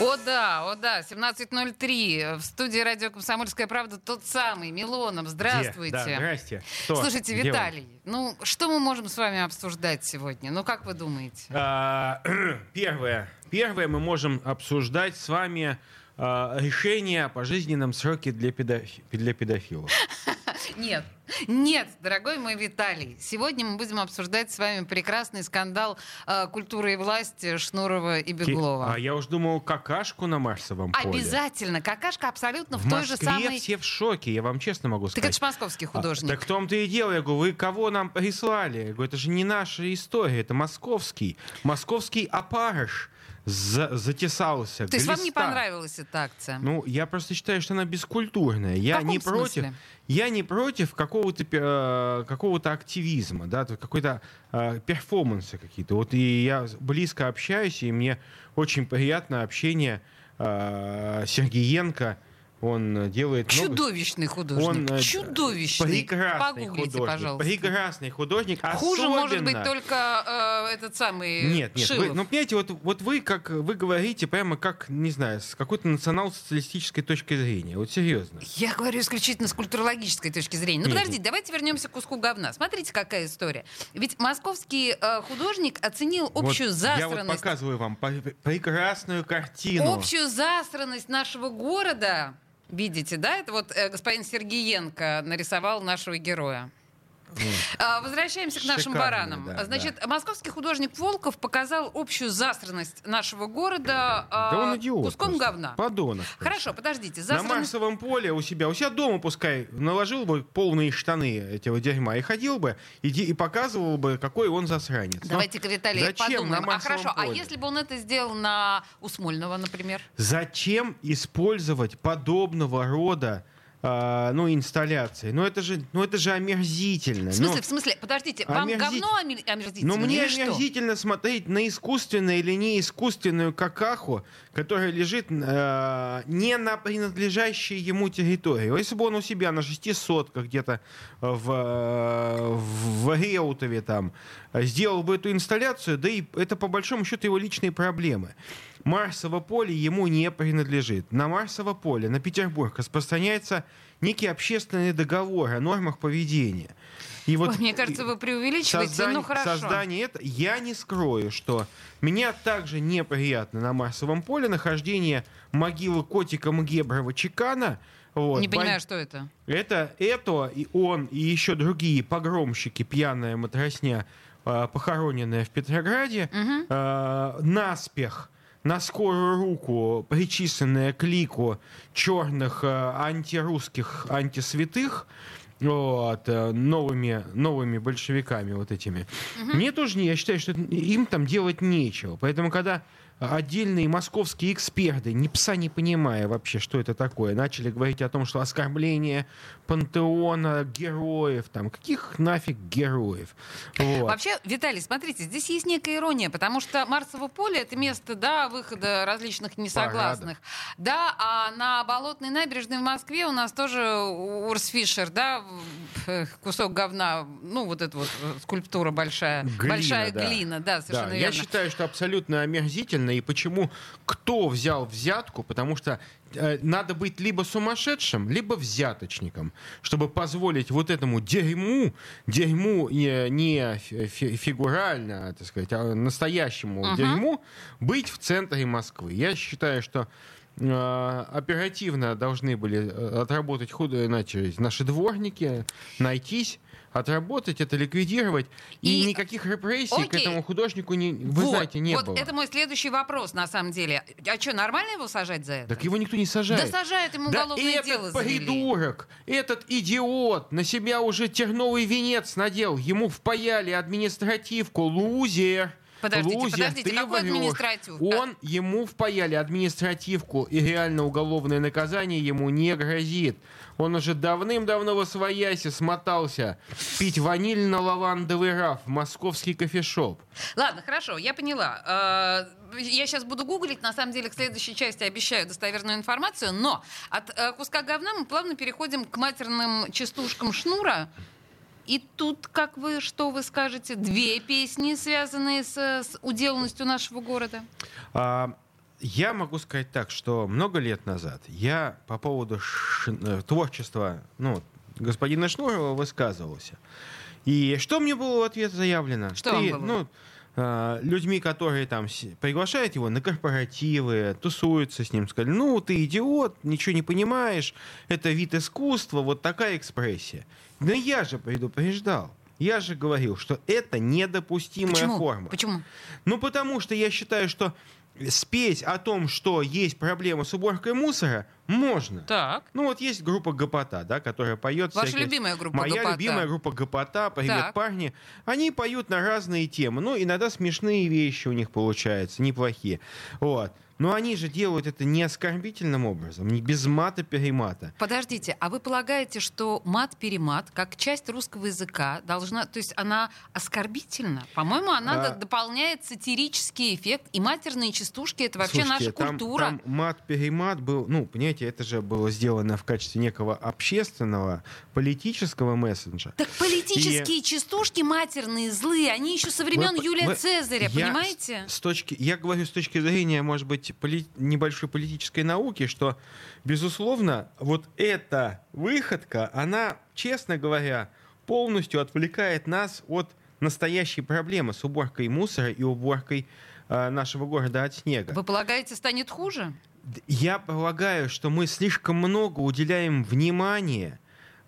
О да, о да, 17.03. В студии радио «Комсомольская правда» тот самый, Милонов. Здравствуйте. Да, здрасте. Что? Слушайте, Где Виталий, ну что мы можем с вами обсуждать сегодня? Ну как вы думаете? А, первое. Первое мы можем обсуждать с вами а, решение о пожизненном сроке для, педофи- для педофилов. Нет, нет, дорогой мой Виталий. Сегодня мы будем обсуждать с вами прекрасный скандал э, культуры и власти Шнурова и Беглова. А я уж думал, какашку на Марсовом поле. Обязательно. Какашка абсолютно в, В той Москве же самой... все в шоке, я вам честно могу Так сказать. это ж московский А, художник. Так в том-то и дело, я говорю, вы кого нам прислали? Я говорю, это же не наша история, это московский. Московский опарыш за- затесался. То есть вам не понравилась эта акция? Ну, я просто считаю, что она бескультурная. Я не против. смысле? Я не против какого-то э, какого-то активизма, да, то какой-то э, перформанса какие-то. Вот и я близко общаюсь, и мне очень приятно общение э, Сергеенко. Он делает много Чудовищный художник. он э, Чудовищный. прекрасный Погуглите, художник, пожалуйста. прекрасный художник. Хуже может быть особенно- только э, этот самый Нет, нет, Шилов. вы, ну понимаете, вот, вот вы как вы говорите прямо как, не знаю, с какой-то национал-социалистической точки зрения. Вот серьезно. Я говорю исключительно с культурологической точки зрения. Ну, Нет, подождите, давайте вернемся к куску говна. Смотрите, какая история. Ведь московский э, художник оценил общую вот Я вот засранность. показываю вам прекрасную картину. общую засранность нашего города. Видите, да? Это вот э, господин Сергеенко нарисовал нашего героя. А, Возвращаемся к нашим Шикарно, баранам. да, Значит, московский художник Волков показал общую засранность нашего города а, Да он идиот. куском просто. говна. Подонок. просто. Хорошо, подождите. На Засранность... Марсовом поле у себя, у себя дома пускай наложил бы полные штаны этого дерьма и ходил бы и, и показывал бы, какой он засранец. Но Давайте-ка, Виталий, зачем подумаем. на А хорошо, а поле? если бы он это сделал на Усмольного, например? Зачем использовать подобного рода а, ну, инсталляции? Ну это же, ну, это же омерзительно. В смысле, Ну, в смысле, подождите, вам омерзит- говно омер- омерзительно Но мне что? омерзительно смотреть на искусственную или неискусственную какаху, которая лежит э, не на принадлежащей ему территории. Если бы он у себя на шести сотках где-то в, э, в Реутове там сделал бы эту инсталляцию, да и это по большому счету его личные проблемы. Марсово поле ему не принадлежит. На Марсово поле, на Петербург распространяется некий общественный договор о нормах поведения. И вот Ой, мне кажется, вы преувеличиваете, Создание, ну хорошо. создание это, я не скрою, что меня также неприятно на Марсовом поле нахождение могилы котика Мгеброва Чекана. Вот, Не бан- понимаю, что это. Это, это и он, и еще другие погромщики, пьяная матросня, э, похороненная в Петрограде, э, наспех на скорую руку, причисленная к лику черных э, антирусских антисвятых, вот, э, новыми, новыми большевиками вот этими. Мне тоже не, я считаю, что им там делать нечего. Поэтому, когда отдельные московские эксперты, ни пса не понимая вообще, что это такое, начали говорить о том, что оскорбление пантеона героев, там, каких нафиг героев. Вот. Вообще, Виталий, смотрите, здесь есть некая ирония, потому что Марсово поле — это место, да, выхода различных несогласных. Да, а на Болотной набережной в Москве у нас тоже Урс Фишер, да, э, кусок говна, ну, вот эта вот э, скульптура большая. Глина, большая да. глина, да, совершенно Да, верно. Я считаю, что абсолютно омерзительно. И почему кто взял взятку? Потому что э, надо быть либо сумасшедшим, либо взяточником, чтобы позволить вот этому дерьму, дерьму не, не фи- фигурально, так сказать, а настоящему Мгм. дерьму быть в центре Москвы. Я считаю, что э, оперативно должны были э, отработать худо, иначе наши дворники, найтись, отработать это, ликвидировать. И, И- никаких репрессий к Окей. этому художнику, не, вы вот, знаете, не вот было. это мой следующий вопрос, на самом деле. А что, нормально его сажать за это? Так его никто не сажает. Да сажают ему Да уголовное этот дело завели. придурок, этот идиот на себя уже терновый венец надел. Ему впаяли административку, лузер. Подождите, Лузер, подождите, ты какой врешь. административка? Он, ему впаяли административку, и реально уголовное наказание ему не грозит. Он уже давным-давно во своясе смотался пить ванильно-лавандовый раф в московский кофешоп. Ладно, хорошо, я поняла. Э, Я сейчас буду гуглить, на самом деле, к следующей части обещаю достоверную информацию, но от э, куска говна мы плавно переходим к матерным частушкам Шнура. И тут, как вы, что вы скажете, две песни, связанные с, с уделанностью нашего города. А, я могу сказать так, что много лет назад я по поводу ш- э, творчества ну, господина Шнурова высказывался. И что мне было в ответ заявлено? Что вам Ты, было? ну, людьми, которые там приглашают его на корпоративы, тусуются с ним, сказали, ну, ты идиот, ничего не понимаешь, это вид искусства, вот такая экспрессия. Но я же предупреждал. Я же говорил, что это недопустимая Почему? форма. Почему? Ну, потому что я считаю, что спеть о том, что есть проблема с уборкой мусора, можно. Так. Ну, вот есть группа Гопота, да, которая поет... Ваша всякие- любимая группа Моя «Гопота». любимая группа Гопота, «Привет, Так. парни». Они поют на разные темы. Ну, иногда смешные вещи у них получаются, неплохие. Вот. Но они же делают это не оскорбительным образом, не без мата-перемата. Подождите, а вы полагаете, что мат-перемат, как часть русского языка, должна, то есть она оскорбительна? По-моему, она А. дополняет сатирический эффект, и матерные частушки — это вообще Слушайте, наша там- культура. Там, мат-перемат был, ну, понимаете, это же было сделано в качестве некого общественного, политического месседжа. Так политические частушки матерные, злые, они еще со времен Вы- Юлия вы- Цезаря, я понимаете? С, с точки, я говорю с точки зрения, может быть, поли- небольшой политической науки, что, безусловно, вот эта выходка, она, честно говоря, полностью отвлекает нас от настоящей проблемы с уборкой мусора и уборкой э, нашего города от снега. Вы полагаете, станет хуже? Я полагаю, что мы слишком много уделяем внимания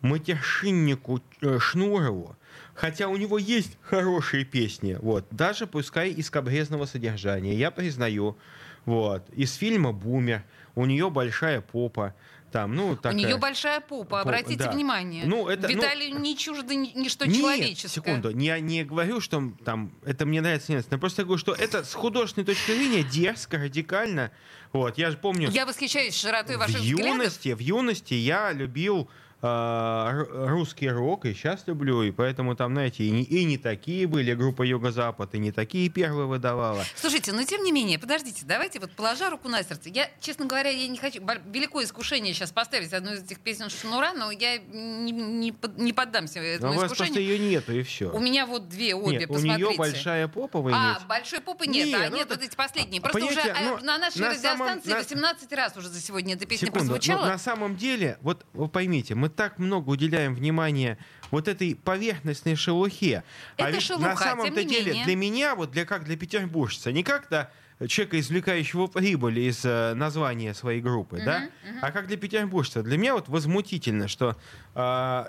матершиннику э, Шнурову, хотя у него есть хорошие песни, вот, даже пускай из кабрезного содержания, я признаю, вот, из фильма «Бумер», у нее большая попа, там, ну, такая... У нее большая попа, обратите да. внимание. Ну, это, ну- Виталию не чуждо ни- ничто Нет, человеческое. секунду, я не говорю, что там это мне нравится, нет, я просто говорю, что это с художественной точки зрения дерзко, радикально, вот, я же помню... Я восхищаюсь широтой в ваших взглядов. юности, в юности я любил русский рок, и сейчас люблю, и поэтому там, знаете, и не, и не такие были, группа Юго-Запад, и не такие первые выдавала. Слушайте, но тем не менее, подождите, давайте вот положа руку на сердце. Я, честно говоря, я не хочу... Великое искушение сейчас поставить одну из этих песен Шнура, но я не, не не поддамся Но этому у вас просто искушению. ее нету, и все. У меня вот две обе, Нет, у посмотрите. нее большая попа, вы А, имеете? большой попы нет, Не, а ну нет, это- вот эти последние. Просто уже понимаете, а, ну, на нашей на самом- радиостанции на- 18 раз уже за сегодня эта песня Секунду, но прозвучала. на самом деле, вот вы поймите, мы так много уделяем внимания вот этой поверхностной шелухе. Это а ведь шелуха, на самом-то деле менее. для меня, вот для как для петербуржца, не как для человека, извлекающего прибыль из э, названия своей группы, да, а как для петербуржца. Для меня вот возмутительно, что э,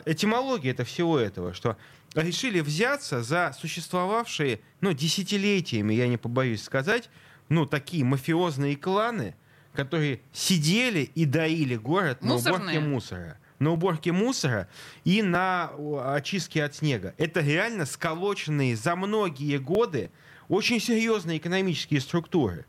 этимология это всего этого, что решили взяться за существовавшие, ну, десятилетиями, я не побоюсь сказать, ну, такие мафиозные кланы, которые сидели и доили город на уборке Мусорные? мусора. На уборке мусора и на очистке от снега. Это реально сколоченные за многие годы очень серьезные экономические структуры.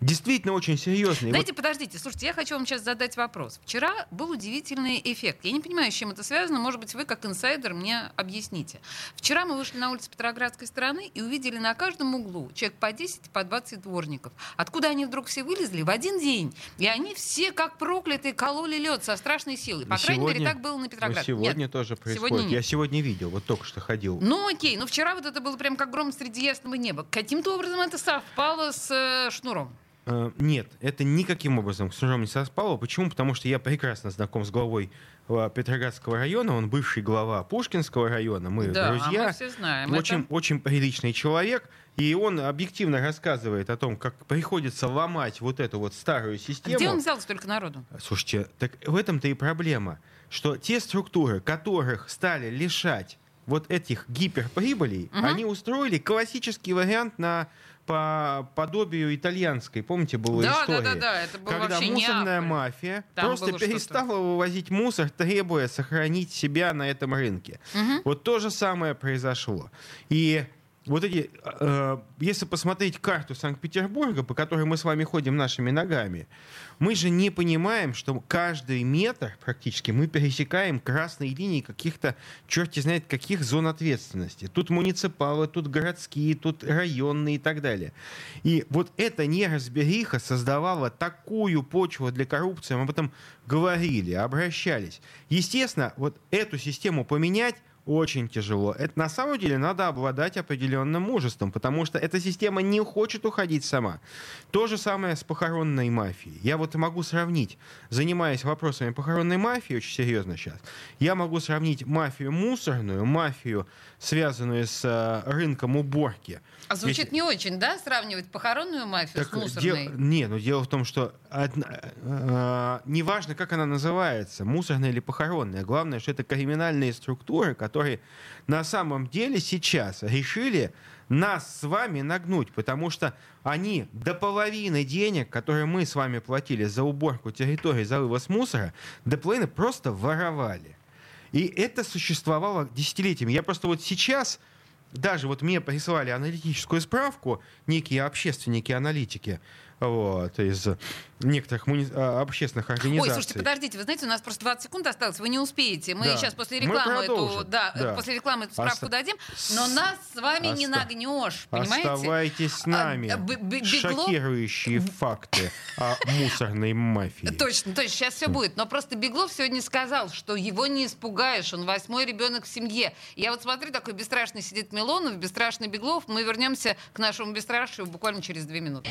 Действительно очень серьезные. Знаете, подождите, слушайте, я хочу вам сейчас задать вопрос. Вчера был удивительный эффект. Я не понимаю, с чем это связано. Может быть, вы, как инсайдер, мне объясните. Вчера мы вышли на улицу Петроградской стороны и увидели на каждом углу человек по 10, по 20 дворников. Откуда они вдруг все вылезли? В один день. И они все, как проклятые, кололи лед со страшной силой. По И крайней мере, сегодня- так было на Ну, Петроградке. сегодня Нет. тоже происходит. сегодня нет. Я сегодня видел, вот только что ходил. Ну окей, но вчера вот это было прям как гром среди ясного неба. Каким-то образом это совпало с э, шнуром. Э, Нет, это никаким образом с Шнуром не совпало. Почему? Потому что я прекрасно знаком с главой э, Петроградского района. Он бывший глава Пушкинского района. Мы да, друзья. мы все знаем. очень, это. очень приличный человек. И он объективно рассказывает о том, как приходится ломать вот эту вот старую систему. Где он взял столько народу? Слушайте, так в этом-то и проблема, что те структуры, которых стали лишать вот этих гиперприбылей, Мгм. они устроили классический вариант на по подобию итальянской. Помните, была Да, да, история? да, да, это был когда вообще мусорная Неаполь. мафия Там просто было перестала вывозить мусор, требуя сохранить себя на этом рынке. Мгм. Вот то же самое произошло. И вот эти, э, если посмотреть карту Санкт-Петербурга, по которой мы с вами ходим нашими ногами, мы же не понимаем, что каждый метр практически мы пересекаем красные линии каких-то, черти знает каких зон ответственности. Тут муниципалы, тут городские, тут районные и так далее. И вот эта неразбериха создавала такую почву для коррупции, мы об этом говорили, обращались. Естественно, вот эту систему поменять очень тяжело. Это на самом деле надо обладать определенным мужеством, потому что эта система не хочет уходить сама. То же самое с похоронной мафией. Я вот могу сравнить, занимаясь вопросами похоронной мафии очень серьезно сейчас, я могу сравнить мафию мусорную, мафию, связанную с э, рынком уборки. А звучит Ведь... не очень, да, сравнивать похоронную мафию так, с мусорной? Дел... Не, но дело в том, что одна... э, неважно, как она называется, мусорная или похоронная, главное, что это криминальные структуры, которые которые на самом деле сейчас решили нас с вами нагнуть, потому что они до половины денег, которые мы с вами платили за уборку территории, за вывоз мусора, до половины просто воровали. И это существовало десятилетиями. Я просто вот сейчас, даже вот мне прислали аналитическую справку некие общественники, аналитики, вот, из некоторых муни... А, общественных организаций. Ой, слушайте, подождите, вы знаете, у нас просто 20 секунд осталось, вы не успеете. Мы да. сейчас после рекламы эту, да, да. после рекламы эту справку Оста... дадим, но нас с вами Оста... не нагнешь, понимаете? Оставайтесь с а, нами. А, б- б- Шокирующие факты о мусорной мафии. Точно, точно, сейчас все будет. Но просто Беглов сегодня сказал, что его не испугаешь, он восьмой ребенок в семье. Я вот смотрю, такой бесстрашный сидит Милонов, бесстрашный Беглов. Мы вернемся к нашему бесстрашию буквально через две минуты.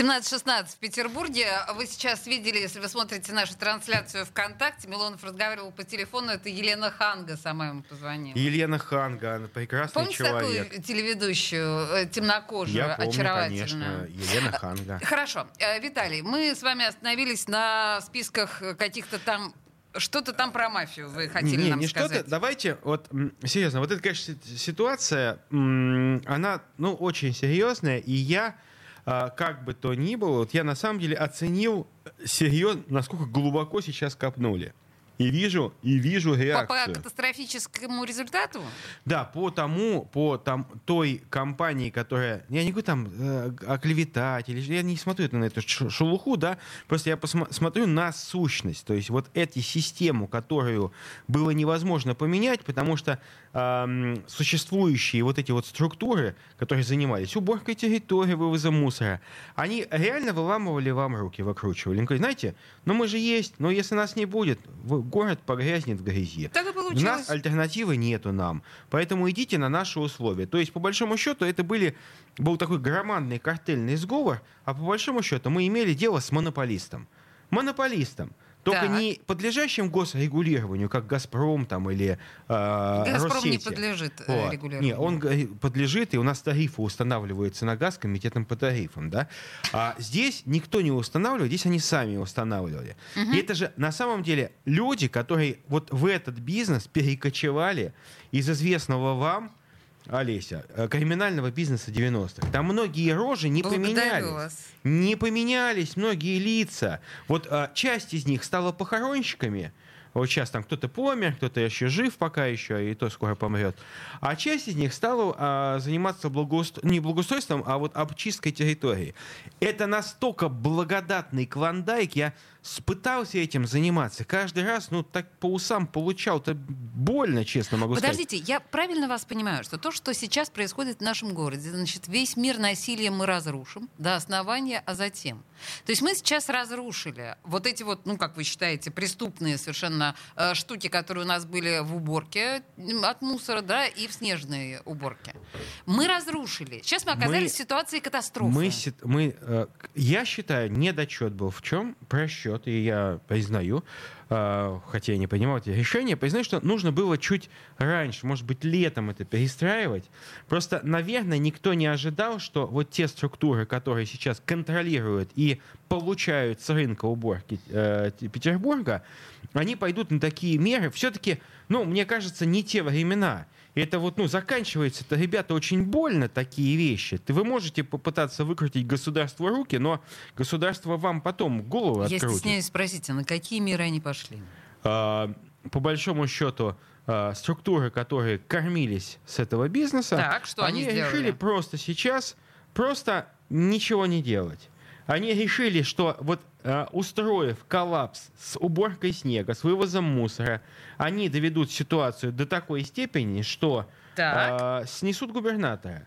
17.16 в Петербурге. Вы сейчас видели, если вы смотрите нашу трансляцию ВКонтакте, Милонов разговаривал по телефону, это Елена Ханга сама ему позвонила. Елена Ханга, она прекрасный Помните человек. такую телеведущую, э, темнокожую, Я помню, очаровательную? конечно, Елена Ханга. Хорошо. Э, Виталий, мы с вами остановились на списках каких-то там что-то там про мафию вы хотели не, нам не сказать. Что-то, давайте, вот, серьезно, вот эта, конечно, ситуация, она, ну, очень серьезная, и я как бы то ни было, вот я на самом деле оценил серьезно, насколько глубоко сейчас копнули. И вижу, и вижу реакцию. По, по катастрофическому результату? Да, по тому, по там, той компании, которая... Я не говорю там э, оклеветать, или, я не смотрю на эту шелуху, да, просто я посма- смотрю на сущность. То есть вот эту систему, которую было невозможно поменять, потому что существующие вот эти вот структуры, которые занимались уборкой территории, вывозом мусора, они реально выламывали вам руки, выкручивали. Они говорят, знаете, ну мы же есть, но если нас не будет, город погрязнет в грязи. Так и получилось. У нас альтернативы нету нам. Поэтому идите на наши условия. То есть, по большому счету, это были, был такой громадный картельный сговор, а по большому счету мы имели дело с монополистом. Монополистом. Только так. не подлежащим госрегулированию, как «Газпром» там, или э, «Газпром» Россети. не подлежит э, вот. регулированию. Нет, он подлежит, и у нас тарифы устанавливаются на газ комитетом по тарифам. Да? А здесь никто не устанавливает, здесь они сами устанавливали. Угу. И это же на самом деле люди, которые вот в этот бизнес перекочевали из известного вам Олеся, э, криминального бизнеса 90-х. Там многие рожи не Благодарю поменялись. Вас. Не поменялись многие лица. Вот а, часть из них стала похоронщиками, вот сейчас там кто-то помер, кто-то еще жив пока еще, и то скоро помрет. А часть из них стала а, заниматься благоустро... не благоустройством, а вот обчисткой территории. Это настолько благодатный клондайк, я пытался этим заниматься. Каждый раз, ну, так по усам получал. Это больно, честно могу Подождите, сказать. Подождите, я правильно вас понимаю, что то, что сейчас происходит в нашем городе, значит, весь мир насилия мы разрушим до основания, а затем. То есть мы сейчас разрушили вот эти вот, ну, как вы считаете, преступные совершенно э, штуки, которые у нас были в уборке от мусора, да, и в снежной уборке. Мы разрушили. Сейчас мы оказались мы, в ситуации катастрофы. Мы, мы, э, я считаю, недочет был в чем? Просчет, и я признаю. а, хотя я не понимал эти решения, признаю, что нужно было чуть раньше, может быть, летом это перестраивать. Просто, наверное, никто не ожидал, что вот те структуры, которые сейчас контролируют и получают с рынка уборки э, Петербурга, они пойдут на такие меры. Все-таки, ну, мне кажется, не те времена. Это вот, ну, заканчивается это, ребята, очень больно такие вещи. Ты, вы можете попытаться выкрутить государству руки, но государство вам потом голову Я открутит. стесняюсь спросить, а на какие меры они пошли? А, по большому счету, а, структуры, которые кормились с этого бизнеса, так, что они, они сделали? решили просто сейчас просто ничего не делать. Они решили, что вот э, устроив коллапс с уборкой снега, с вывозом мусора, они доведут ситуацию до такой степени, что э, снесут губернатора.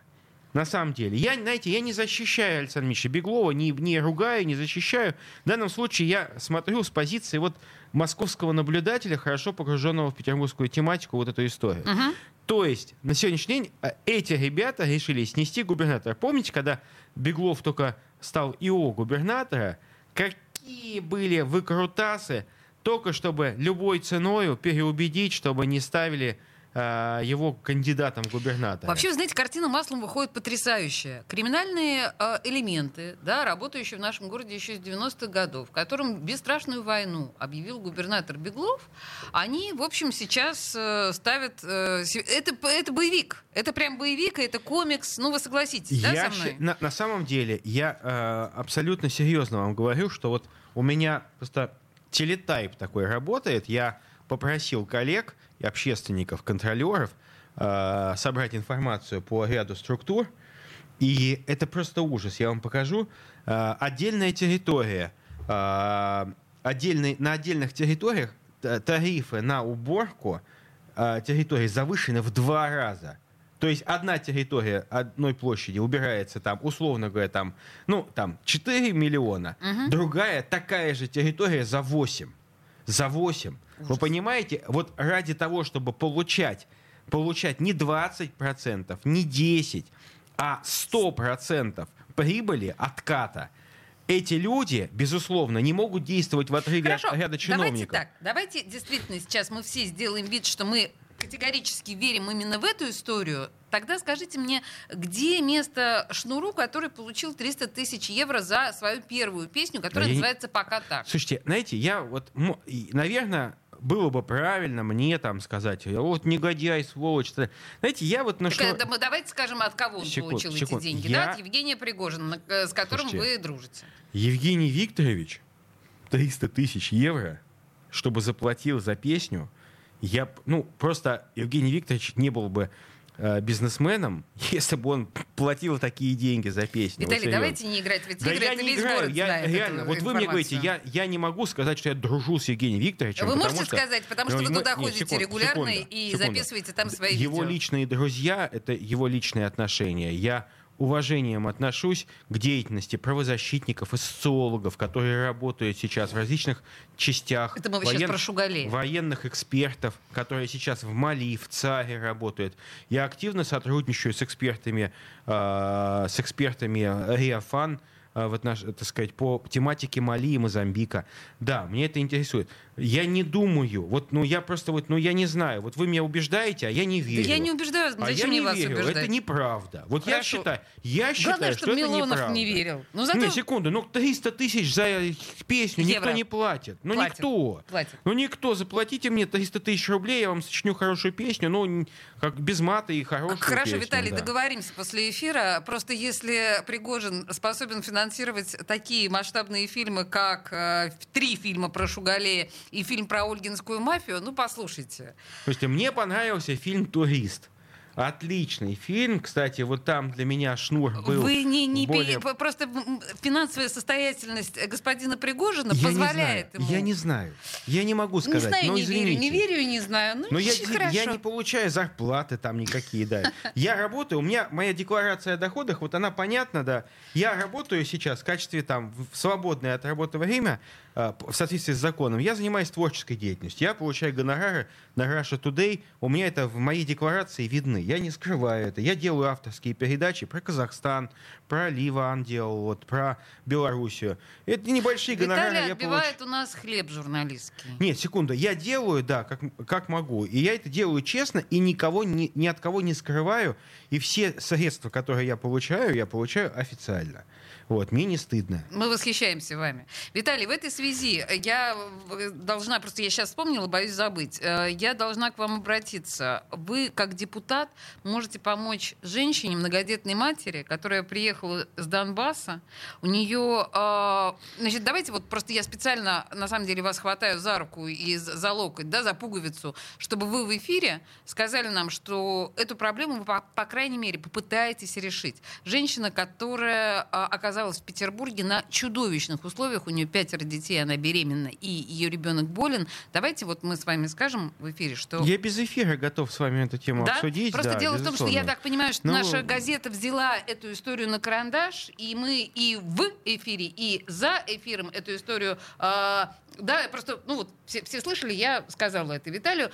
На самом деле. Я, знаете, я не защищаю Александра Миша Беглова, не, не ругаю, не защищаю. В данном случае я смотрю с позиции вот московского наблюдателя, хорошо погруженного в петербургскую тематику, вот эту историю. Угу. То есть на сегодняшний день э, эти ребята решили снести губернатора. Помните, когда Беглов только стал ИО губернатора, какие были выкрутасы, только чтобы любой ценой переубедить, чтобы не ставили его кандидатом в губернатора. Вообще, знаете, картина маслом выходит потрясающая. Криминальные э, элементы, да, работающие в нашем городе еще с 90-х годов, в котором бесстрашную войну объявил губернатор Беглов, они, в общем, сейчас э, ставят... Э, это, это боевик. Это прям боевик, это комикс. Ну, вы согласитесь, я да, со мной? На, на самом деле, я э, абсолютно серьезно вам говорю, что вот у меня просто телетайп такой работает. Я попросил коллег и общественников, контролеров э, собрать информацию по ряду структур. И это просто ужас. Я вам покажу. Э, отдельная территория. Э, отдельный, на отдельных территориях тарифы на уборку э, территории завышены в два раза. То есть одна территория одной площади убирается там, условно говоря, там, ну, там 4 миллиона, угу. другая такая же территория за 8. За 8. Ужас. Вы понимаете, вот ради того, чтобы получать, получать не 20%, не 10%, а 100% прибыли отката, эти люди, безусловно, не могут действовать в отрыве Хорошо, от ряда чиновников. Давайте так, давайте действительно сейчас мы все сделаем вид, что мы категорически верим именно в эту историю, тогда скажите мне, где место Шнуру, который получил 300 тысяч евро за свою первую песню, которая я называется «Пока так». Слушайте, знаете, я вот, наверное, было бы правильно мне там сказать, вот негодяй, сволочь. Знаете, я вот на так, что... Да, давайте скажем, от кого он секунд, получил секунд. эти деньги. Я... Да, от Евгения Пригожина, с которым Слушайте, вы дружите. Евгений Викторович 300 тысяч евро, чтобы заплатил за песню, я, ну, просто Евгений Викторович не был бы э, бизнесменом, если бы он платил такие деньги за песню. Виталий, вот давайте не играть в эти да игры, я не играю, я реально, вот вы мне говорите, я, я не могу сказать, что я дружу с Евгением Викторовичем. Вы можете что, сказать, потому что ну, вы туда ходите секунду, регулярно секунду, и секунду. записываете там свои Его видео. личные друзья — это его личные отношения. Я уважением отношусь к деятельности правозащитников и социологов, которые работают сейчас в различных частях. Это мы воен... сейчас про Шугалея. Военных экспертов, которые сейчас в Мали, в ЦАРе работают. Я активно сотрудничаю с экспертами, э, с экспертами РИАФАН, Э, в отнош... так сказать, по тематике Мали и Мозамбика. Да, мне это интересует. Я не думаю, вот, ну я просто вот, ну я не знаю, вот вы меня убеждаете, а я не верю. Да я не убеждаю, зачем а я не вас верю. убеждать? Это неправда. Вот Хорошо. я считаю, я считаю, Главное, что это Милонов неправда. не верил. Ну, зато... Не, секунду, ну 300 тысяч за песню Евро. никто не платит. Ну платит. никто. Платит. Ну никто. Заплатите мне 300 тысяч рублей, я вам сочиню хорошую песню, ну как без мата и хорошую Хорошо, песню, Виталий, да. договоримся после эфира. Просто если Пригожин способен финансировать такие масштабные фильмы, как э, три фильма про Шугалея и фильм про Ольгинскую мафию, ну, послушайте. Слушайте, мне понравился фильм «Турист». Отличный фильм. Кстати, вот там для меня шнур был Вы не, не более... пи... просто финансовая состоятельность господина Пригожина я позволяет не знаю. ему. Я не знаю. Я не могу сказать. Не знаю, но не извините. верю, не верю не знаю. Ну, Но я, хорошо. я не получаю зарплаты там никакие, да. Я работаю, у меня моя декларация о доходах, вот она понятна, да. Я работаю сейчас в качестве там в свободное от работы время, а, в соответствии с законом. Я занимаюсь творческой деятельностью. Я получаю гонорары на Russia Today. У меня это в моей декларации видны. Я не скрываю это. Я делаю авторские передачи про Казахстан, про Ливан делал, вот, про Белоруссию. Это небольшие гонорары. Виталий отбивает получ... у нас хлеб журналистский. Нет, секунду. Я делаю, да, как, как могу. И я это делаю честно, и никого, ни, ни от кого не скрываю. И все средства, которые я получаю, я получаю официально. Вот, мне не стыдно. Мы восхищаемся вами. Виталий, в этой связи я должна, просто я сейчас вспомнила, боюсь забыть, э, я должна к вам обратиться. Вы, как депутат, можете помочь женщине, многодетной матери, которая приехала с Донбасса. У нее, э, значит, давайте вот просто я специально, на самом деле, вас хватаю за руку и за локоть, да, за пуговицу, чтобы вы в эфире сказали нам, что эту проблему вы, по, по крайней мере, попытаетесь решить. Женщина, которая э, оказалась оказалась в Петербурге на чудовищных условиях. У нее пятеро детей, она беременна, и ее ребенок болен. Давайте вот мы с вами скажем в эфире, что... Я без эфира готов с вами эту тему да? обсудить. Просто да, дело безусловно. в том, что я так понимаю, что ну... наша газета взяла эту историю на карандаш, и мы и в эфире, и за эфиром эту историю... Э, да, просто, ну вот, все, все слышали, я сказала это Виталию.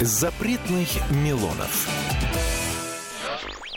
Запретных Милонов.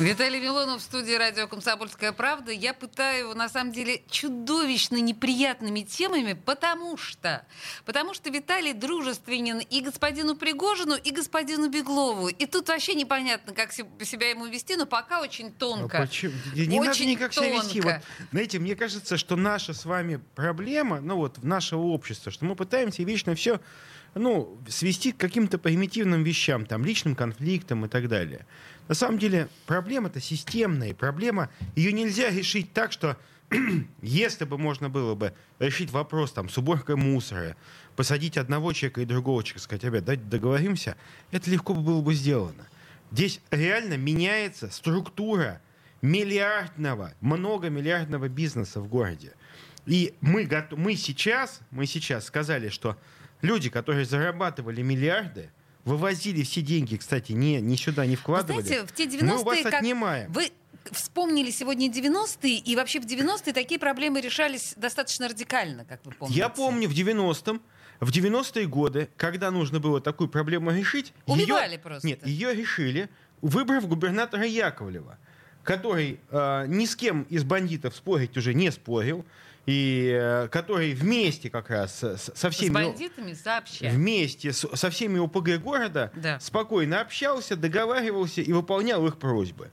Виталий Милонов в студии радио «Комсомольская правда». Я пытаю его, на самом деле, чудовищно неприятными темами, потому что... Потому что Виталий дружественен и господину Пригожину, и господину Беглову. И тут вообще непонятно, как себя ему вести, но пока очень тонко. А почему? Не очень надо никак тонко. себя вести. Вот, знаете, мне кажется, что наша с вами проблема, ну вот, нашего общества, что мы пытаемся вечно все ну, свести к каким-то примитивным вещам, там, личным конфликтам и так далее. На самом деле проблема-то системная. Проблема, ее нельзя решить так, что если бы можно было бы решить вопрос там, с уборкой мусора, посадить одного человека и другого человека, сказать, ребят, давайте договоримся, это легко было бы сделано. Здесь реально меняется структура миллиардного, многомиллиардного бизнеса в городе. И мы, мы, сейчас, мы сейчас сказали, что люди, которые зарабатывали миллиарды, вывозили все деньги, кстати, не, не сюда не вкладывали. Знаете, в те 90-е... Мы у вас как... отнимаем. Вы вспомнили сегодня 90-е, и вообще в 90-е такие проблемы решались достаточно радикально, как вы помните. Я помню в 90-м, в 90-е годы, когда нужно было такую проблему решить... Убивали ее... просто. Нет, ее решили, выбрав губернатора Яковлева, который э, ни с кем из бандитов спорить уже не спорил, и э, который вместе как раз со всеми... С бандитами сообща. Вместе с, со всеми ОПГ города да. спокойно общался, договаривался и выполнял их просьбы.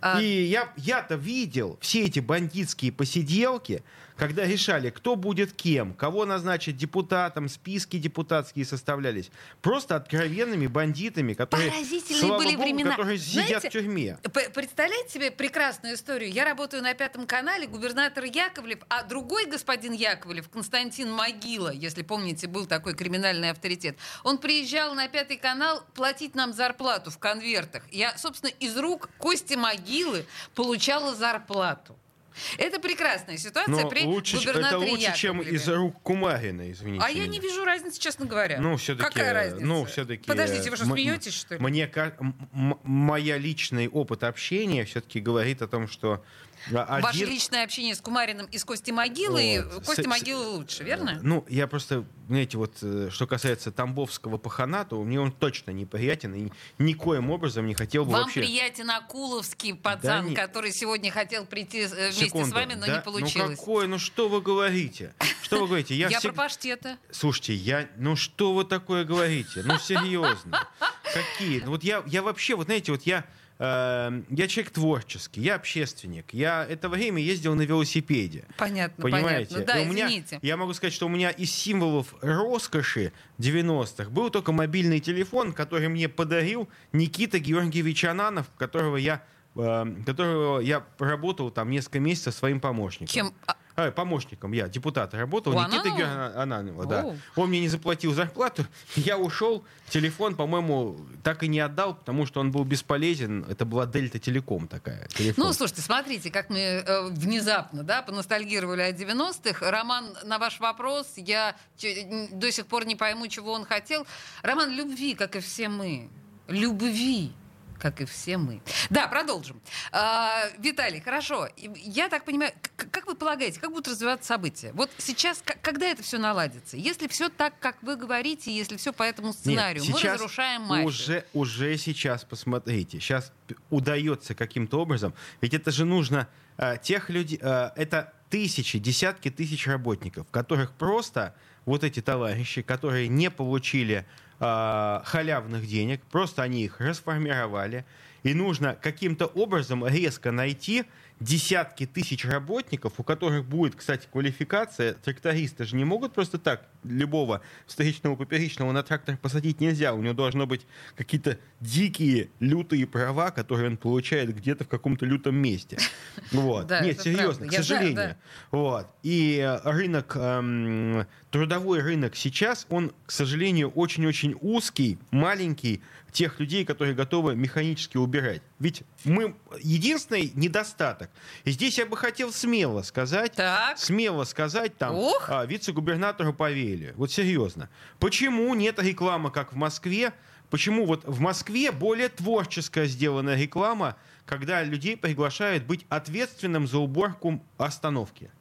А... И я, я-то видел все эти бандитские посиделки, когда решали, кто будет кем, кого назначить депутатом, списки депутатские составлялись. Просто откровенными бандитами, которые, слава были богу, времена. которые Знаете, сидят в тюрьме. Представляете себе прекрасную историю? Я работаю на Пятом канале, губернатор Яковлев, а другой господин Яковлев, Константин Могила, если помните, был такой криминальный авторитет, он приезжал на Пятый канал платить нам зарплату в конвертах. Я, собственно, из рук Кости Могилы получала зарплату. Это прекрасная ситуация Но при лучше, губернаторе Это лучше, Яковлеве. чем из рук Кумарина, извините. А меня. я не вижу разницы, честно говоря. Ну, все-таки, Какая разница? Ну, все-таки, Подождите, вы что, смеетесь, что ли? Мне, моя личный опыт общения все-таки говорит о том, что один... Ваше личное общение с Кумариным и с Костей Могилой, вот. Кости с, Могилы лучше, верно? Ну, я просто, знаете, вот, э, что касается Тамбовского пахана, то мне он точно неприятен и никоим образом не хотел бы Вам вообще... приятен Акуловский пацан, да, не... который сегодня хотел прийти э, вместе Секунду, с вами, но да? не ну получилось. Ну какое, ну что вы говорите? Что вы говорите? Я, я всег... про паштеты. Слушайте, я, ну что вы такое говорите? Ну серьезно. Какие? Ну, вот я, я вообще, вот знаете, вот я Эм, я человек творческий, я общественник. Я это время ездил на велосипеде. Понятно, понимаете? понятно. Да, у меня, извините. Я могу сказать, что у меня из символов роскоши 90-х был только мобильный телефон, который мне подарил Никита Георгиевич Ананов, которого я, которого я работал там несколько месяцев своим помощником. Кем? А, а, помощником я, депутата работал, У Никита Ананова? Ананова, да. Он мне не заплатил зарплату, я ушел, телефон, по-моему, так и не отдал, потому что он был бесполезен. Это была Дельта Телеком такая. Телефон. Ну, слушайте, смотрите, как мы э, внезапно, да, поностальгировали о 90-х. Роман, на ваш вопрос, я до сих пор не пойму, чего он хотел. Роман любви, как и все мы. Любви как и все мы. Да, продолжим. А, Виталий, хорошо. Я так понимаю, как вы полагаете, как будут развиваться события? Вот сейчас, когда это все наладится? Если все так, как вы говорите, если все по этому Нет, сценарию, мы сейчас разрушаем мафию. Уже, уже сейчас, посмотрите, сейчас удается каким-то образом, ведь это же нужно э, тех людей, э, это тысячи, десятки тысяч работников, которых просто вот эти товарищи, которые не получили э, халявных денег, просто они их расформировали, и нужно каким-то образом резко найти десятки тысяч работников, у которых будет, кстати, квалификация. Трактористы же не могут просто так любого встречного поперечного на трактор посадить нельзя. У него должно быть какие-то дикие, лютые права, которые он получает где-то в каком-то лютом месте. Вот. Да, Нет, серьезно, правда. к Я знаю, сожалению. Вот. И э, рынок, эм, трудовой рынок сейчас, он, к сожалению, очень-очень узкий, маленький, тех людей, которые готовы механически убирать. Ведь мы единственный недостаток. И здесь я бы хотел смело сказать, Так. смело сказать там а, вице-губернатору Павелию. Вот серьезно. Почему нет рекламы, как в Москве? Почему вот в Москве более творческая сделана реклама, когда людей приглашают быть ответственным за уборку остановки?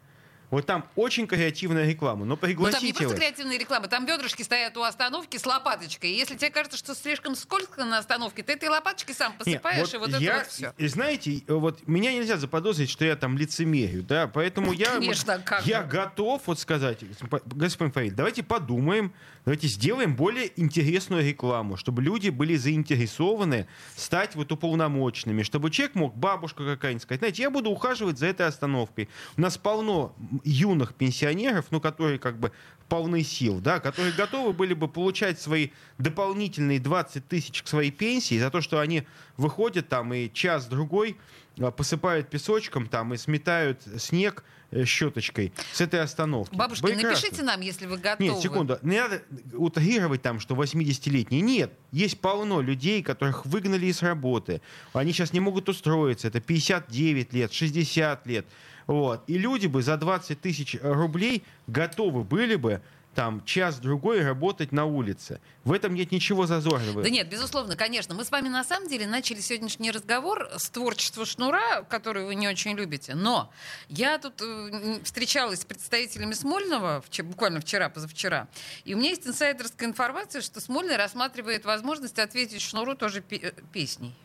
Вот там очень креативная реклама, но Ну, там не пригласите просто креативная реклама, там бедрышки стоят у остановки с лопаточкой. И если тебе кажется, что слишком скользко на остановке, ты этой лопаточкой сам Нет, посыпаешь, и вот это я, вот все. и знаете, вот меня нельзя заподозрить, что я там лицемерю, да, поэтому я, вот- Конечно, как я готов вот сказать, господин Фаиль, давайте подумаем, давайте сделаем более интересную рекламу, чтобы люди были заинтересованы стать вот уполномоченными, чтобы человек мог, бабушка какая-нибудь сказать, знаете, я буду ухаживать за этой остановкой. У нас полно юных пенсионеров, ну, которые как бы полны сил, да, которые готовы были бы получать свои дополнительные 20 тысяч к своей пенсии за то, что они выходят там и час-другой а, посыпают песочком там и сметают снег э, щеточкой с этой остановки. Бабушки, Прекрасно. напишите нам, если вы готовы. Нет, секунду. Не надо утрировать там, что 80-летние. Нет. Есть полно людей, которых выгнали из работы. Они сейчас не могут устроиться. Это 59 лет, 60 лет. Вот. И люди бы за 20 тысяч рублей готовы были бы там час-другой работать на улице. В этом нет ничего зазорного. Да нет, безусловно, конечно. Мы с вами на самом деле начали сегодняшний разговор с творчества Шнура, который вы не очень любите. Но я тут э, встречалась с представителями Смольного буквально вчера, позавчера. И у меня есть инсайдерская информация, что Смольный рассматривает возможность ответить Шнуру тоже э, песней.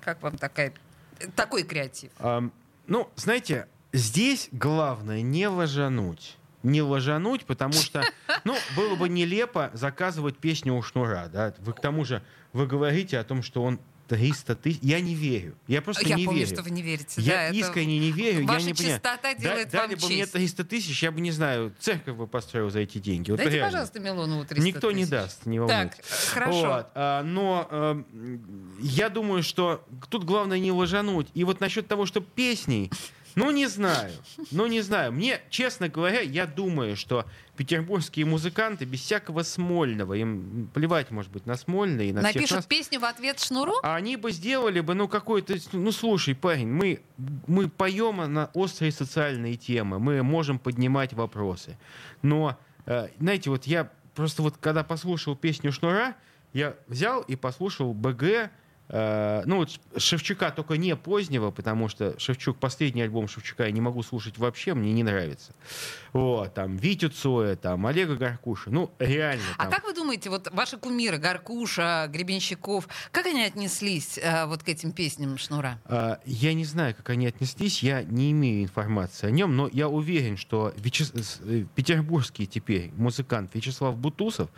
Как вам такая, э, такой креатив? Ам, ну, знаете, здесь главное не ложануть. Не ложануть, потому что, ну, было бы нелепо заказывать песню у Шнура, да. Вы к тому же, вы говорите о том, что он 300 тысяч. Я не верю. Я просто я не помню, верю. что вы не верите. Я да, это- искренне не верю, Ваша я не понимаю. чистота Да- делает дали вам бы мне честь. 300 тысяч, я бы, не знаю, церковь бы построил за эти деньги. Вот Дайте, реально. пожалуйста, Милонову 300 Никто не тысяч. даст, не Так, волнуйтесь. э, хорошо. Вот, а, но э, я думаю, что тут главное не ложануть. И вот насчет того, что песней, ну не знаю, ну не знаю. Мне, честно говоря, я думаю, что петербургские музыканты без всякого Смольного, им плевать, может быть, на Смольный и на всех Напишут нас, песню в ответ Шнуру? а они бы сделали бы, ну, какой-то... Ну, слушай, парень, мы, мы поем на острые социальные темы, мы можем поднимать вопросы. Но, э, знаете, вот я просто вот, когда послушал песню Шнура, я взял и послушал БГ, ну, вот Шевчука только не позднего, потому что Шевчук, последний альбом Шевчука я не могу слушать вообще, мне не нравится. Вот, там, Витю Цоя, там, Олега Гаркуша, ну, реально. А там. как вы думаете, вот ваши кумиры, Гаркуша, Гребенщиков, как они отнеслись э, вот к этим песням Шнура? А, Я не знаю, как они отнеслись, я не имею информации о нем, но я уверен, что с- э, петербургский теперь музыкант Вячеслав Бутусов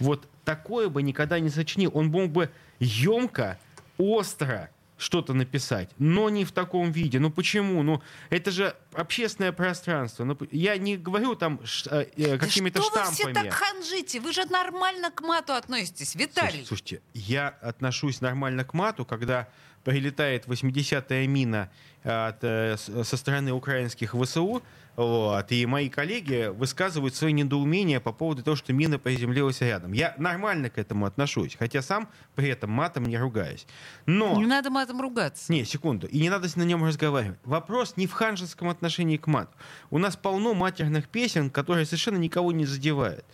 вот такое бы никогда не сочинил. Он мог бы емко, остро что-то написать, но не в таком виде. Ну почему? Ну это же общественное пространство. Ну, я не говорю там э, э, какими-то что вы штампами. все так ханжите? Вы же нормально к мату относитесь, Виталий. Слушайте, слушайте, я отношусь нормально к мату, когда прилетает 80-я мина от, э, со стороны украинских ВСУ, вот. И мои коллеги высказывают свое недоумение по поводу того, что мина приземлилась рядом. Я нормально к этому отношусь, хотя сам при этом матом не ругаюсь. Но... Не надо матом ругаться. Не, секунду. И не надо на нем разговаривать. Вопрос не в ханжеском отношении к мату. У нас полно матерных песен, которые совершенно никого не задевают.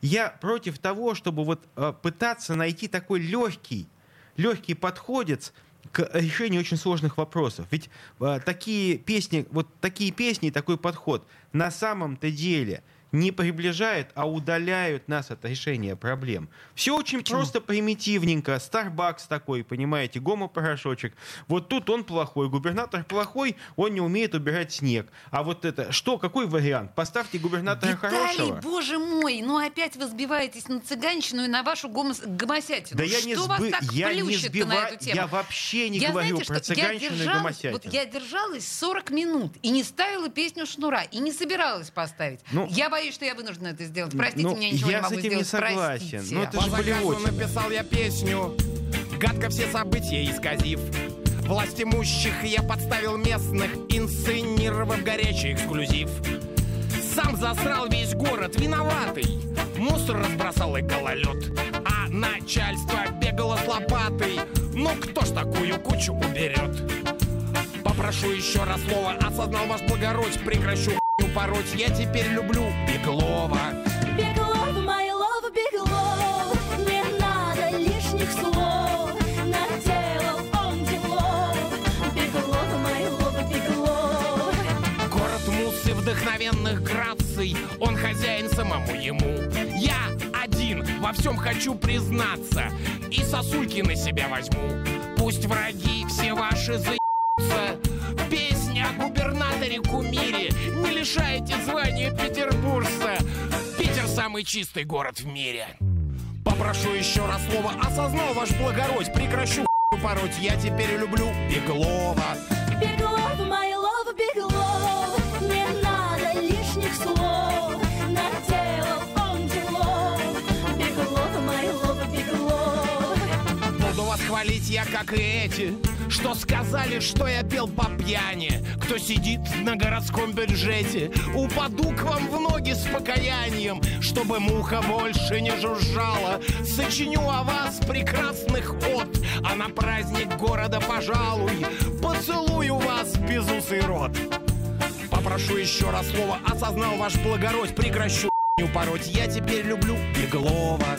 Я против того, чтобы вот э, пытаться найти такой легкий, легкий подходец, к решению очень сложных вопросов. Ведь э, такие песни, вот такие песни, такой подход на самом-то деле – не приближают, а удаляют нас от решения проблем. Все очень Почему? просто примитивненько. Starbucks такой, понимаете, гомо-порошочек. Вот тут он плохой, губернатор плохой, он не умеет убирать снег. А вот это, что, какой вариант? Поставьте губернатора Виталий, хорошего. боже мой, ну опять вы сбиваетесь на цыганщину и на вашу гомос... гомосятину. Да я не, что сбы... вас так я не сбива... на эту тему? Я вообще не я, говорю знаете, про цыганщину держалась, и гомосятину. Вот я держалась 40 минут и не ставила песню Шнура, и не собиралась поставить. Ну, я боюсь, что я вынуждена это сделать. Простите, ну, меня ничего я не могу с этим сделать. не согласен. Простите. Ну, это же По написал я песню, гадко все события исказив. Власть имущих я подставил местных, инсценировав горячий эксклюзив. Сам засрал весь город, виноватый. Мусор разбросал и гололед. А начальство бегало с лопатой. Ну кто ж такую кучу уберет? Попрошу еще раз слово, осознал ваш благородь, прекращу пороть. Я теперь люблю Беглова. Беглов, my love, Беглов, не надо лишних слов. Наделал он делов. Беглов, my love, Беглов. Город муссы вдохновенных граций, он хозяин самому ему. Я один во всем хочу признаться и сосульки на себя возьму. Пусть враги все ваши заебутся, Не лишайте звания петербуржца. Питер самый чистый город в мире. Попрошу еще раз слово. Осознал ваш благородь Прекращу пороть. Я теперь люблю Беглова. Беглов, my love, Беглов. Не надо лишних слов. Наделал он делов. Беглов, my love, Беглов. Буду вас хвалить я, как и эти что сказали, что я пел по пьяни. Кто сидит на городском бюджете Упаду к вам в ноги с покаянием Чтобы муха больше не жужжала. Сочиню о вас прекрасных от А на праздник города, пожалуй. Поцелую вас безусый рот. Попрошу еще раз слово Осознал ваш благородь Прекращу пороть. Я теперь люблю Беглова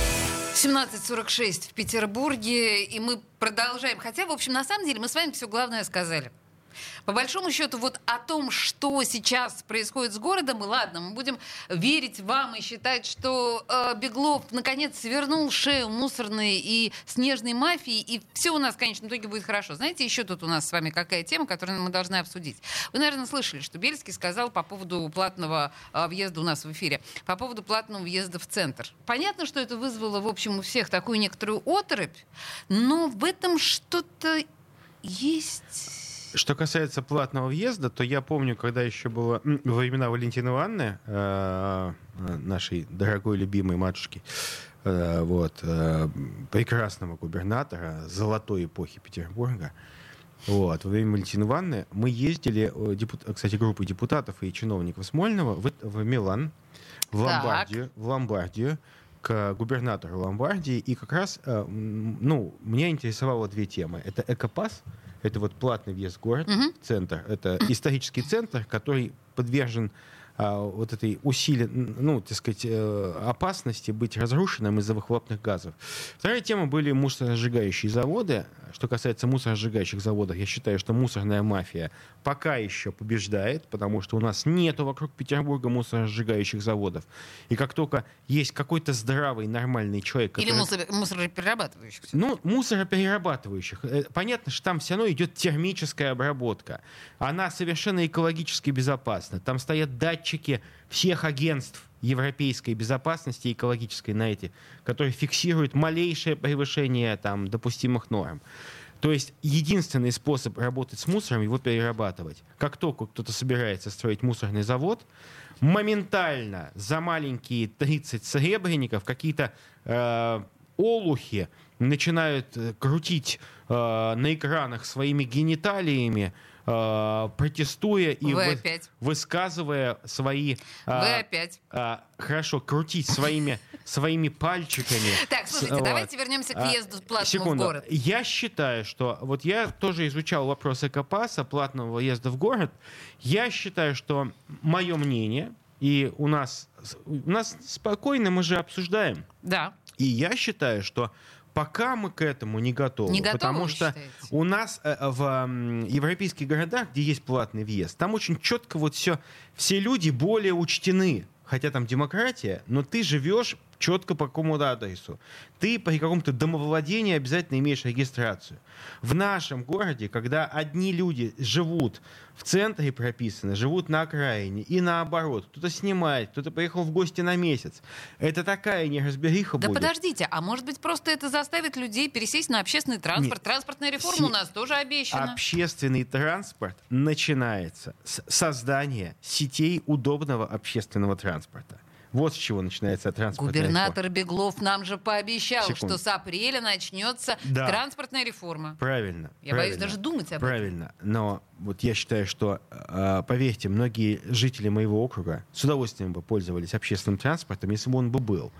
17.46 в Петербурге, и мы продолжаем. Хотя, в общем, на самом деле мы с вами все главное сказали. По большому счету, вот о том, что сейчас происходит с городом, и ладно, мы будем верить вам и считать, что э, Беглов наконец свернул шею мусорной и снежной мафии, и все у нас в конечном итоге будет хорошо. Знаете, еще тут у нас с вами какая тема, которую мы должны обсудить. Вы, наверное, слышали, что Бельский сказал по поводу платного э, въезда у нас в эфире, по поводу платного въезда в центр. Понятно, что это вызвало, в общем, у всех такую некоторую оторопь, но в этом что-то есть что касается платного въезда, то я помню, когда еще было во времена Валентины Ивановны, э, нашей дорогой любимой матушки, э, вот, э, прекрасного губернатора золотой эпохи Петербурга, вот, во время Валентины Ивановны мы ездили, депут, кстати, группой депутатов и чиновников Смольного в, в Милан, в Ломбардию, в Ломбардию, к губернатору Ломбардии, и как раз, ну, меня интересовало две темы. Это экопас, это вот платный въезд в город, угу. центр. Это исторический центр, который подвержен а, вот этой усилен, ну, так сказать, э, опасности быть разрушенным из-за выхлопных газов. Вторая тема были мусоросжигающие заводы. Что касается мусоросжигающих заводов, я считаю, что мусорная мафия пока еще побеждает, потому что у нас нету вокруг Петербурга мусоросжигающих заводов. И как только есть какой-то здравый, нормальный человек... Или мусор, мусороперерабатывающих. Ну, мусороперерабатывающих. Э, понятно, что там все равно идет термическая обработка. Она совершенно экологически безопасна. Там стоят датчики всех агентств европейской безопасности и экологической на эти, которые фиксируют малейшее превышение там, допустимых норм. То есть единственный способ работать с мусором его перерабатывать. Как только кто-то собирается строить мусорный завод, моментально за маленькие 30 серебряников какие-то э, олухи начинают э, крутить э, на экранах своими гениталиями, э, протестуя и Вы вы, опять. высказывая свои... Вы э, опять. э, хорошо, крутить своими, своими пальчиками. Так, слушайте, С- давайте вот. вернемся к А, въезду платному Секунду. в город. Я считаю, что вот я тоже изучал вопрос экопаса, платного въезда в город. Я считаю, что мое мнение, и у нас, у нас спокойно мы же обсуждаем. Да. И я считаю, что пока мы к этому не готовы, Не готовы, потому что считаете? у нас э, в м, европейских городах, где есть платный въезд, там очень четко вот все, все люди более учтены. Хотя там демократия, но ты живешь четко по какому-то адресу. Ты при каком-то домовладении обязательно имеешь регистрацию. В нашем городе, когда одни люди живут в центре прописаны, живут на окраине и наоборот, кто-то снимает, кто-то приехал в гости на месяц, это такая неразбериха Да будет. подождите, а может быть просто это заставит людей пересесть на общественный транспорт? Транспортная реформа у Се- нас тоже обещана. Общественный транспорт начинается с создания сетей удобного общественного транспорта. Вот с чего начинается транспортная Губернатор Беглов нам же пообещал, Секунду. что с апреля начнется Да. транспортная реформа. Правильно. Я боюсь правильно, даже думать об этом. Правильно. Но вот я считаю, что, э, поверьте, многие жители моего округа с удовольствием бы пользовались общественным транспортом, если бы он бы был.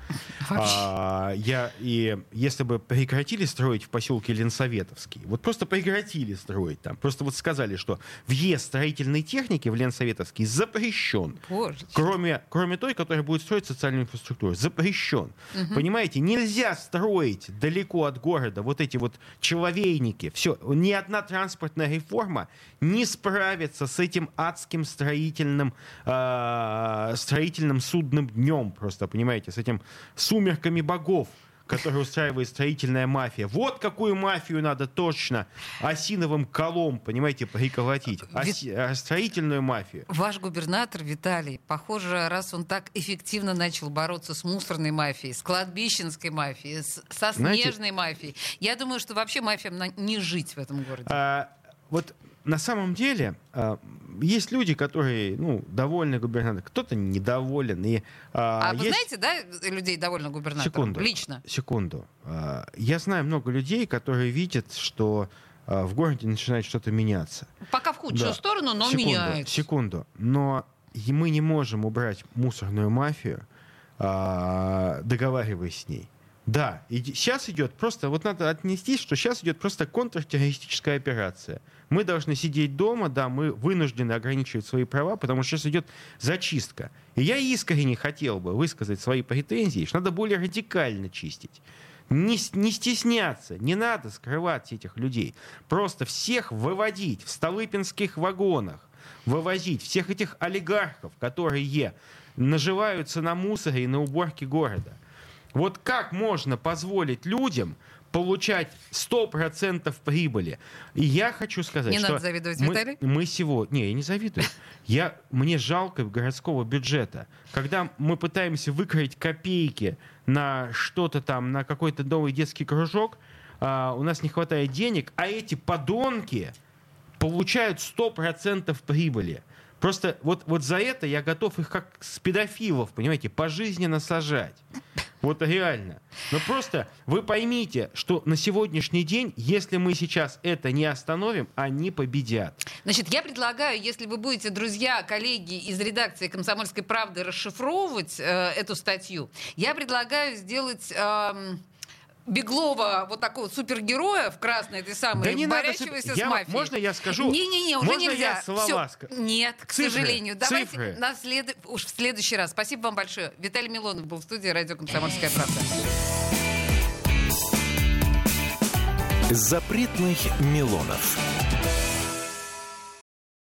А, я, и если бы прекратили строить в поселке Ленсоветовский, вот просто прекратили строить там, просто вот сказали, что въезд строительной техники в Ленсоветовский запрещен. Боже. Кроме, кроме той, которая будет строить социальную инфраструктуру. Запрещен. Понимаете, нельзя строить далеко от города вот эти вот человейники. Все, ни одна транспортная реформа не справится с этим адским строительным, э, строительным судным днем. Просто, понимаете, с этим сумерками богов который устраивает строительная мафия. Вот какую мафию надо точно осиновым колом, понимаете, приколотить. Оси- э, строительную мафию. Ваш губернатор Виталий, похоже, раз он так эффективно начал бороться с мусорной мафией, с кладбищенской мафией, с- со Знаете- снежной мафией, я думаю, что вообще мафиям на- не жить в этом городе. А, вот на самом деле а, есть люди, которые ну, довольны губернатором, кто-то недоволен. И, а, А, вы есть- знаете, да, людей довольно губернатором? Секунду. Лично. Секунду. А, Я знаю много людей, которые видят, что а, в городе начинает что-то меняться. Пока в худшую Да. сторону, но секунду, меняется. Секунду. Но мы не можем убрать мусорную мафию, а, договариваясь с ней. Да, сейчас идет просто, вот надо отнестись, что сейчас идет просто контртеррористическая операция. Мы должны сидеть дома, да, мы вынуждены ограничивать свои права, потому что сейчас идет зачистка. И я искренне хотел бы высказать свои претензии, что надо более радикально чистить. Не, не стесняться, не надо скрывать этих людей. Просто всех выводить в столыпинских вагонах, вывозить всех этих олигархов, которые наживаются на мусоре и на уборке города. Вот как можно позволить людям получать 100% прибыли? И я хочу сказать, Не что... надо завидовать, мы, Виталий. Мы сегодня... Не, я не завидую. Я, мне жалко городского бюджета. Когда мы пытаемся выкроить копейки на что-то там, на какой-то новый детский кружок, а, у нас не хватает денег, а эти подонки получают 100% прибыли. Просто вот, вот за это я готов их как с педофилов, понимаете, пожизненно сажать. Вот реально. Но просто вы поймите, что на сегодняшний день, если мы сейчас это не остановим, они победят. Значит, я предлагаю, если вы будете, друзья, коллеги из редакции «Комсомольской правды» расшифровывать э, эту статью, я предлагаю сделать... эм, Беглова, вот такого супергероя в красной, этой самой, Да не надо борящегося суп- с я- мафией. можно я скажу? Не-не-не, уже Можно нельзя. я слова Всё. Нет, к Цифры, сожалению. Давайте цифры. на след... уж в следующий раз. Спасибо вам большое. Виталий Милонов был в студии радио «Комсомольская правда». Запретных Милонов.